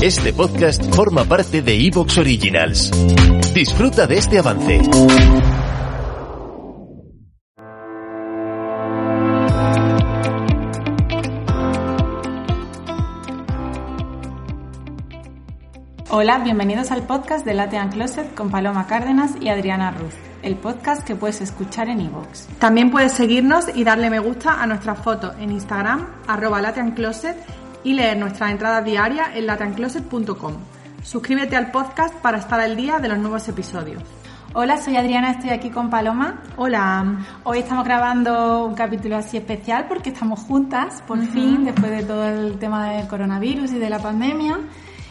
Este podcast forma parte de Evox Originals. Disfruta de este avance. Hola, bienvenidos al podcast de Latte and Closet con Paloma Cárdenas y Adriana Ruz, el podcast que puedes escuchar en iVoox. También puedes seguirnos y darle me gusta a nuestras fotos en Instagram, arroba Closet, y leer nuestras entradas diarias en lateancloset.com. Suscríbete al podcast para estar al día de los nuevos episodios. Hola, soy Adriana, estoy aquí con Paloma. Hola. Hoy estamos grabando un capítulo así especial porque estamos juntas, por fin, después de todo el tema del coronavirus y de la pandemia.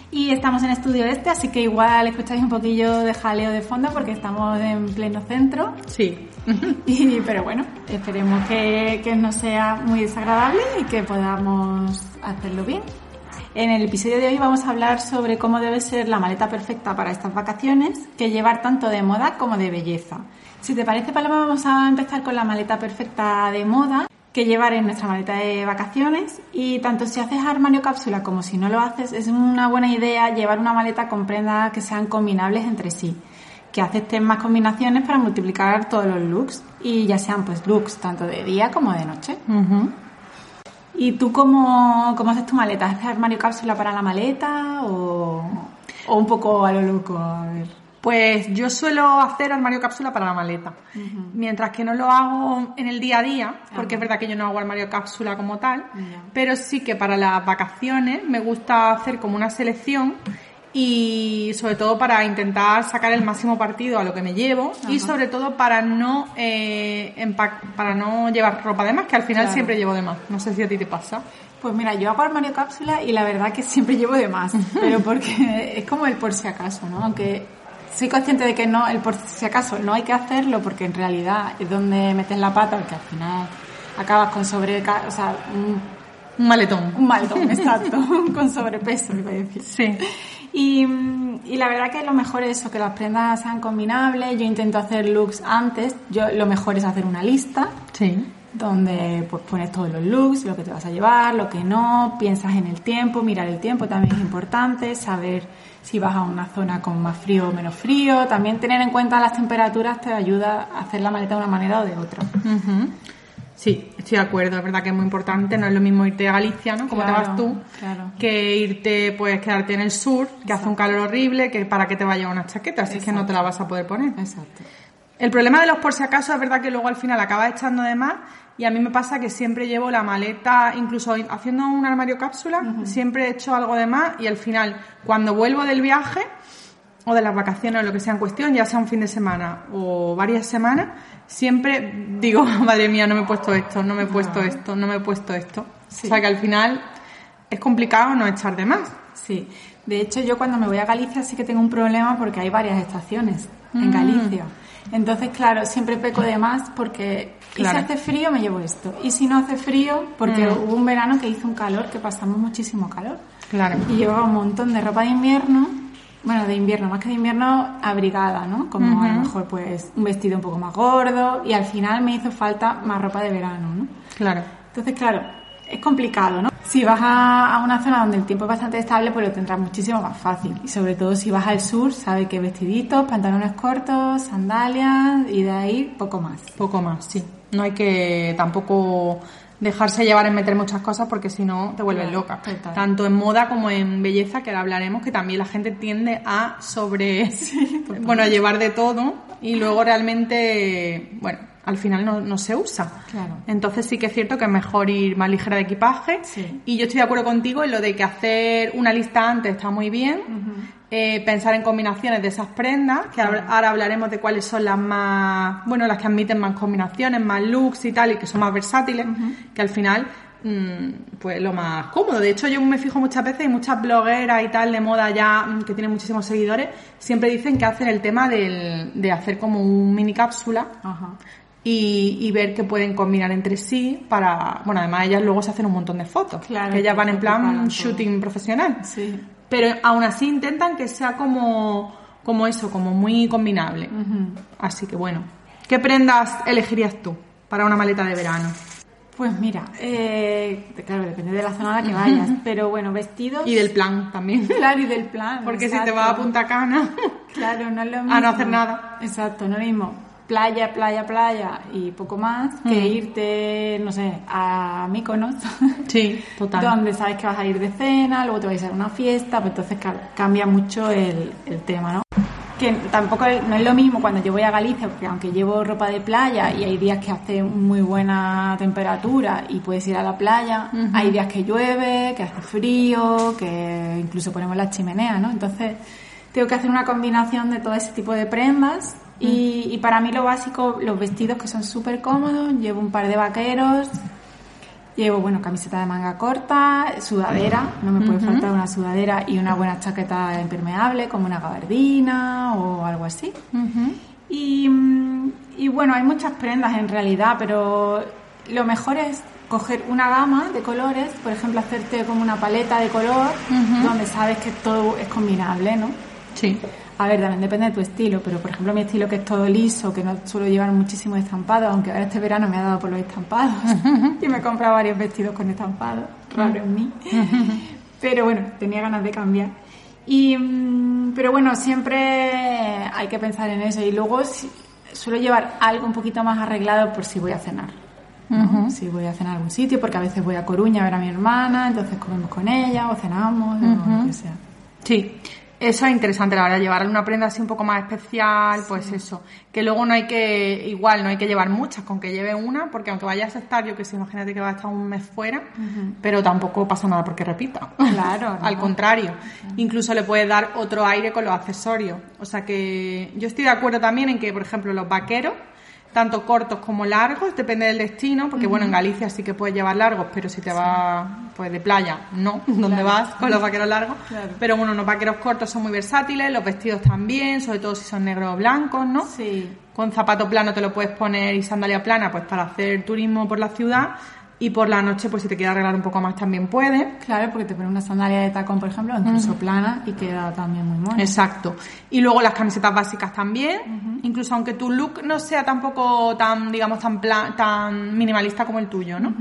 Y estamos en estudio este, así que igual escucháis un poquillo de jaleo de fondo porque estamos en pleno centro. Sí. Y, pero bueno, esperemos que, que no sea muy desagradable y que podamos hacerlo bien. En el episodio de hoy vamos a hablar sobre cómo debe ser la maleta perfecta para estas vacaciones, que llevar tanto de moda como de belleza. Si te parece, Paloma, vamos a empezar con la maleta perfecta de moda que llevar en nuestra maleta de vacaciones y tanto si haces armario cápsula como si no lo haces, es una buena idea llevar una maleta con prendas que sean combinables entre sí, que acepten más combinaciones para multiplicar todos los looks y ya sean pues looks tanto de día como de noche. ¿Y tú cómo, cómo, haces tu maleta? ¿Haces armario cápsula para la maleta o, o un poco a lo loco? A ver. Pues yo suelo hacer armario cápsula para la maleta, mientras que no lo hago en el día a día, porque es verdad que yo no hago armario cápsula como tal, pero sí que para las vacaciones me gusta hacer como una selección y sobre todo para intentar sacar el máximo partido a lo que me llevo y sobre todo para no eh, para no llevar ropa de más, que al final siempre llevo de más. No sé si a ti te pasa. Pues mira, yo hago armario cápsula y la verdad que siempre llevo de más, pero porque es como el por si acaso, ¿no? Aunque soy consciente de que no, el por si acaso no hay que hacerlo porque en realidad es donde metes la pata porque al final acabas con sobre, o sea, un, maletón. Un maletón, exacto, con sobrepeso, iba a decir. Sí. Y, y, la verdad que lo mejor es eso, que las prendas sean combinables. Yo intento hacer looks antes. Yo lo mejor es hacer una lista. Sí. Donde pues pones todos los looks, lo que te vas a llevar, lo que no, piensas en el tiempo, mirar el tiempo también es importante, saber si vas a una zona con más frío o menos frío. También tener en cuenta las temperaturas te ayuda a hacer la maleta de una manera o de otra. Sí, estoy de acuerdo, es verdad que es muy importante, no es lo mismo irte a Galicia, ¿no? Como te vas tú, que irte, pues quedarte en el sur, que hace un calor horrible, que para qué te vaya una chaqueta, así que no te la vas a poder poner. Exacto. El problema de los por si acaso es verdad que luego al final acabas echando de más y a mí me pasa que siempre llevo la maleta, incluso haciendo un armario cápsula, siempre he hecho algo de más y al final cuando vuelvo del viaje o de las vacaciones o lo que sea en cuestión, ya sea un fin de semana o varias semanas, siempre digo, madre mía, no me he puesto esto, no me he puesto esto, no me he puesto esto. O sea que al final es complicado no echar de más. Sí. De hecho, yo cuando me voy a Galicia sí que tengo un problema porque hay varias estaciones en mm. Galicia. Entonces, claro, siempre peco de más porque si hace frío me llevo esto. Y si no hace frío, porque mm. hubo un verano que hizo un calor, que pasamos muchísimo calor. Claro. Y llevaba un montón de ropa de invierno, bueno, de invierno, más que de invierno, abrigada, ¿no? Como a lo mejor pues un vestido un poco más gordo y al final me hizo falta más ropa de verano, ¿no? Claro. Entonces, claro, es complicado, ¿no? Si vas a, una zona donde el tiempo es bastante estable, pues lo tendrás muchísimo más fácil. Y sobre todo si vas al sur, sabes que vestiditos, pantalones cortos, sandalias y de ahí poco más. Poco más, sí. No hay que tampoco dejarse llevar en meter muchas cosas porque si no te vuelves loca. Tanto en moda como en belleza, que ahora hablaremos, que también la gente tiende a sobre, bueno, a llevar de todo y luego realmente, bueno, al final no, no se usa. Claro. Entonces sí que es cierto que es mejor ir más ligera de equipaje. Y yo estoy de acuerdo contigo en lo de que hacer una lista antes está muy bien. Eh, pensar en combinaciones de esas prendas, que ahora hablaremos de cuáles son las más, bueno, las que admiten más combinaciones, más looks y tal, y que son más versátiles, que al final mm, pues lo más cómodo. De hecho, yo me fijo muchas veces y muchas blogueras y tal de moda ya mm, que tienen muchísimos seguidores, siempre dicen que hacen el tema del, de hacer como un mini cápsula y, ver que pueden combinar entre sí para, bueno, además ellas luego se hacen un montón de fotos, claro, que ellas van en plan shooting profesional. Sí. Pero aún así intentan que sea como, como eso, como muy combinable. Así que bueno, ¿qué prendas elegirías tú para una maleta de verano? Pues mira, eh, claro, depende de la zona a la que vayas, pero bueno, vestidos... Y del plan también. Claro, y del plan. Porque si te vas a Punta Cana... Claro, no es lo mismo. A no hacer nada. Exacto, no es lo mismo playa, playa, playa y poco más que irte, no sé, a Mykonos. Sí, total. donde sabes que vas a ir de cena, luego te vais a ir a una fiesta, pues entonces cambia mucho el, el tema, ¿no? que tampoco no es lo mismo cuando yo voy a Galicia, porque aunque llevo ropa de playa y hay días que hace muy buena temperatura y puedes ir a la playa, hay días que llueve, que hace frío, que incluso ponemos la chimenea, ¿no? Entonces tengo que hacer una combinación de todo ese tipo de prendas y, y para mí lo básico, los vestidos que son súper cómodos, llevo un par de vaqueros, Llevo, bueno, camiseta de manga corta, sudadera, no me puede faltar una sudadera y una buena chaqueta impermeable, como una gabardina o algo así. y, y, bueno, hay muchas prendas en realidad, pero lo mejor es coger una gama de colores, por ejemplo, hacerte como una paleta de color, donde sabes que todo es combinable, ¿no? Sí. A ver, también depende de tu estilo, pero por ejemplo mi estilo que es todo liso, que no suelo llevar muchísimo estampado, aunque ahora este verano me ha dado por los estampados y me he comprado varios vestidos con estampado, raro en mí. pero bueno, tenía ganas de cambiar. Y, mm, pero bueno, siempre hay que pensar en eso y luego suelo llevar algo un poquito más arreglado por si voy a cenar. Si voy a cenar a algún sitio, porque a veces voy a Coruña a ver a mi hermana, entonces comemos con ella o cenamos, o lo que sea. Sí, eso es interesante, la verdad, llevar una prenda así un poco más especial, pues eso. Que luego no hay que, igual, no hay que llevar muchas, con que lleve una, porque aunque vayas a estar, yo que sé, imagínate que vas a estar un mes fuera, pero tampoco pasa nada porque repita. Claro. Al contrario. Incluso le puedes dar otro aire con los accesorios. O sea que yo estoy de acuerdo también en que, por ejemplo, los vaqueros, tanto cortos como largos, depende del destino, porque bueno, en Galicia sí que puedes llevar largos, pero si te vas pues de playa, no, donde vas con los vaqueros largos. Pero bueno, los vaqueros cortos son muy versátiles, los vestidos también, sobre todo si son negros o blancos, ¿no? Sí. Con zapato plano te lo puedes poner y sandalia plana, pues para hacer turismo por la ciudad. Y por la noche, pues si te quieres arreglar un poco más, también puedes. Claro, porque te pones una sandalia de tacón, por ejemplo, incluso plana y queda también muy mono. Exacto. Y luego las camisetas básicas también. Incluso aunque tu look no sea tampoco tan, digamos, tan, tan minimalista como el tuyo, ¿no?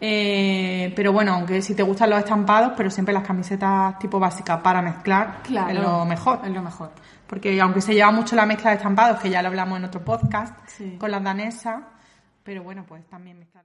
Eh, pero bueno, aunque si te gustan los estampados, pero siempre las camisetas tipo básicas para mezclar claro, es lo mejor. Es lo mejor. Porque aunque se lleva mucho la mezcla de estampados, que ya lo hablamos en otro podcast con las danesas, pero bueno, pues también mezclar.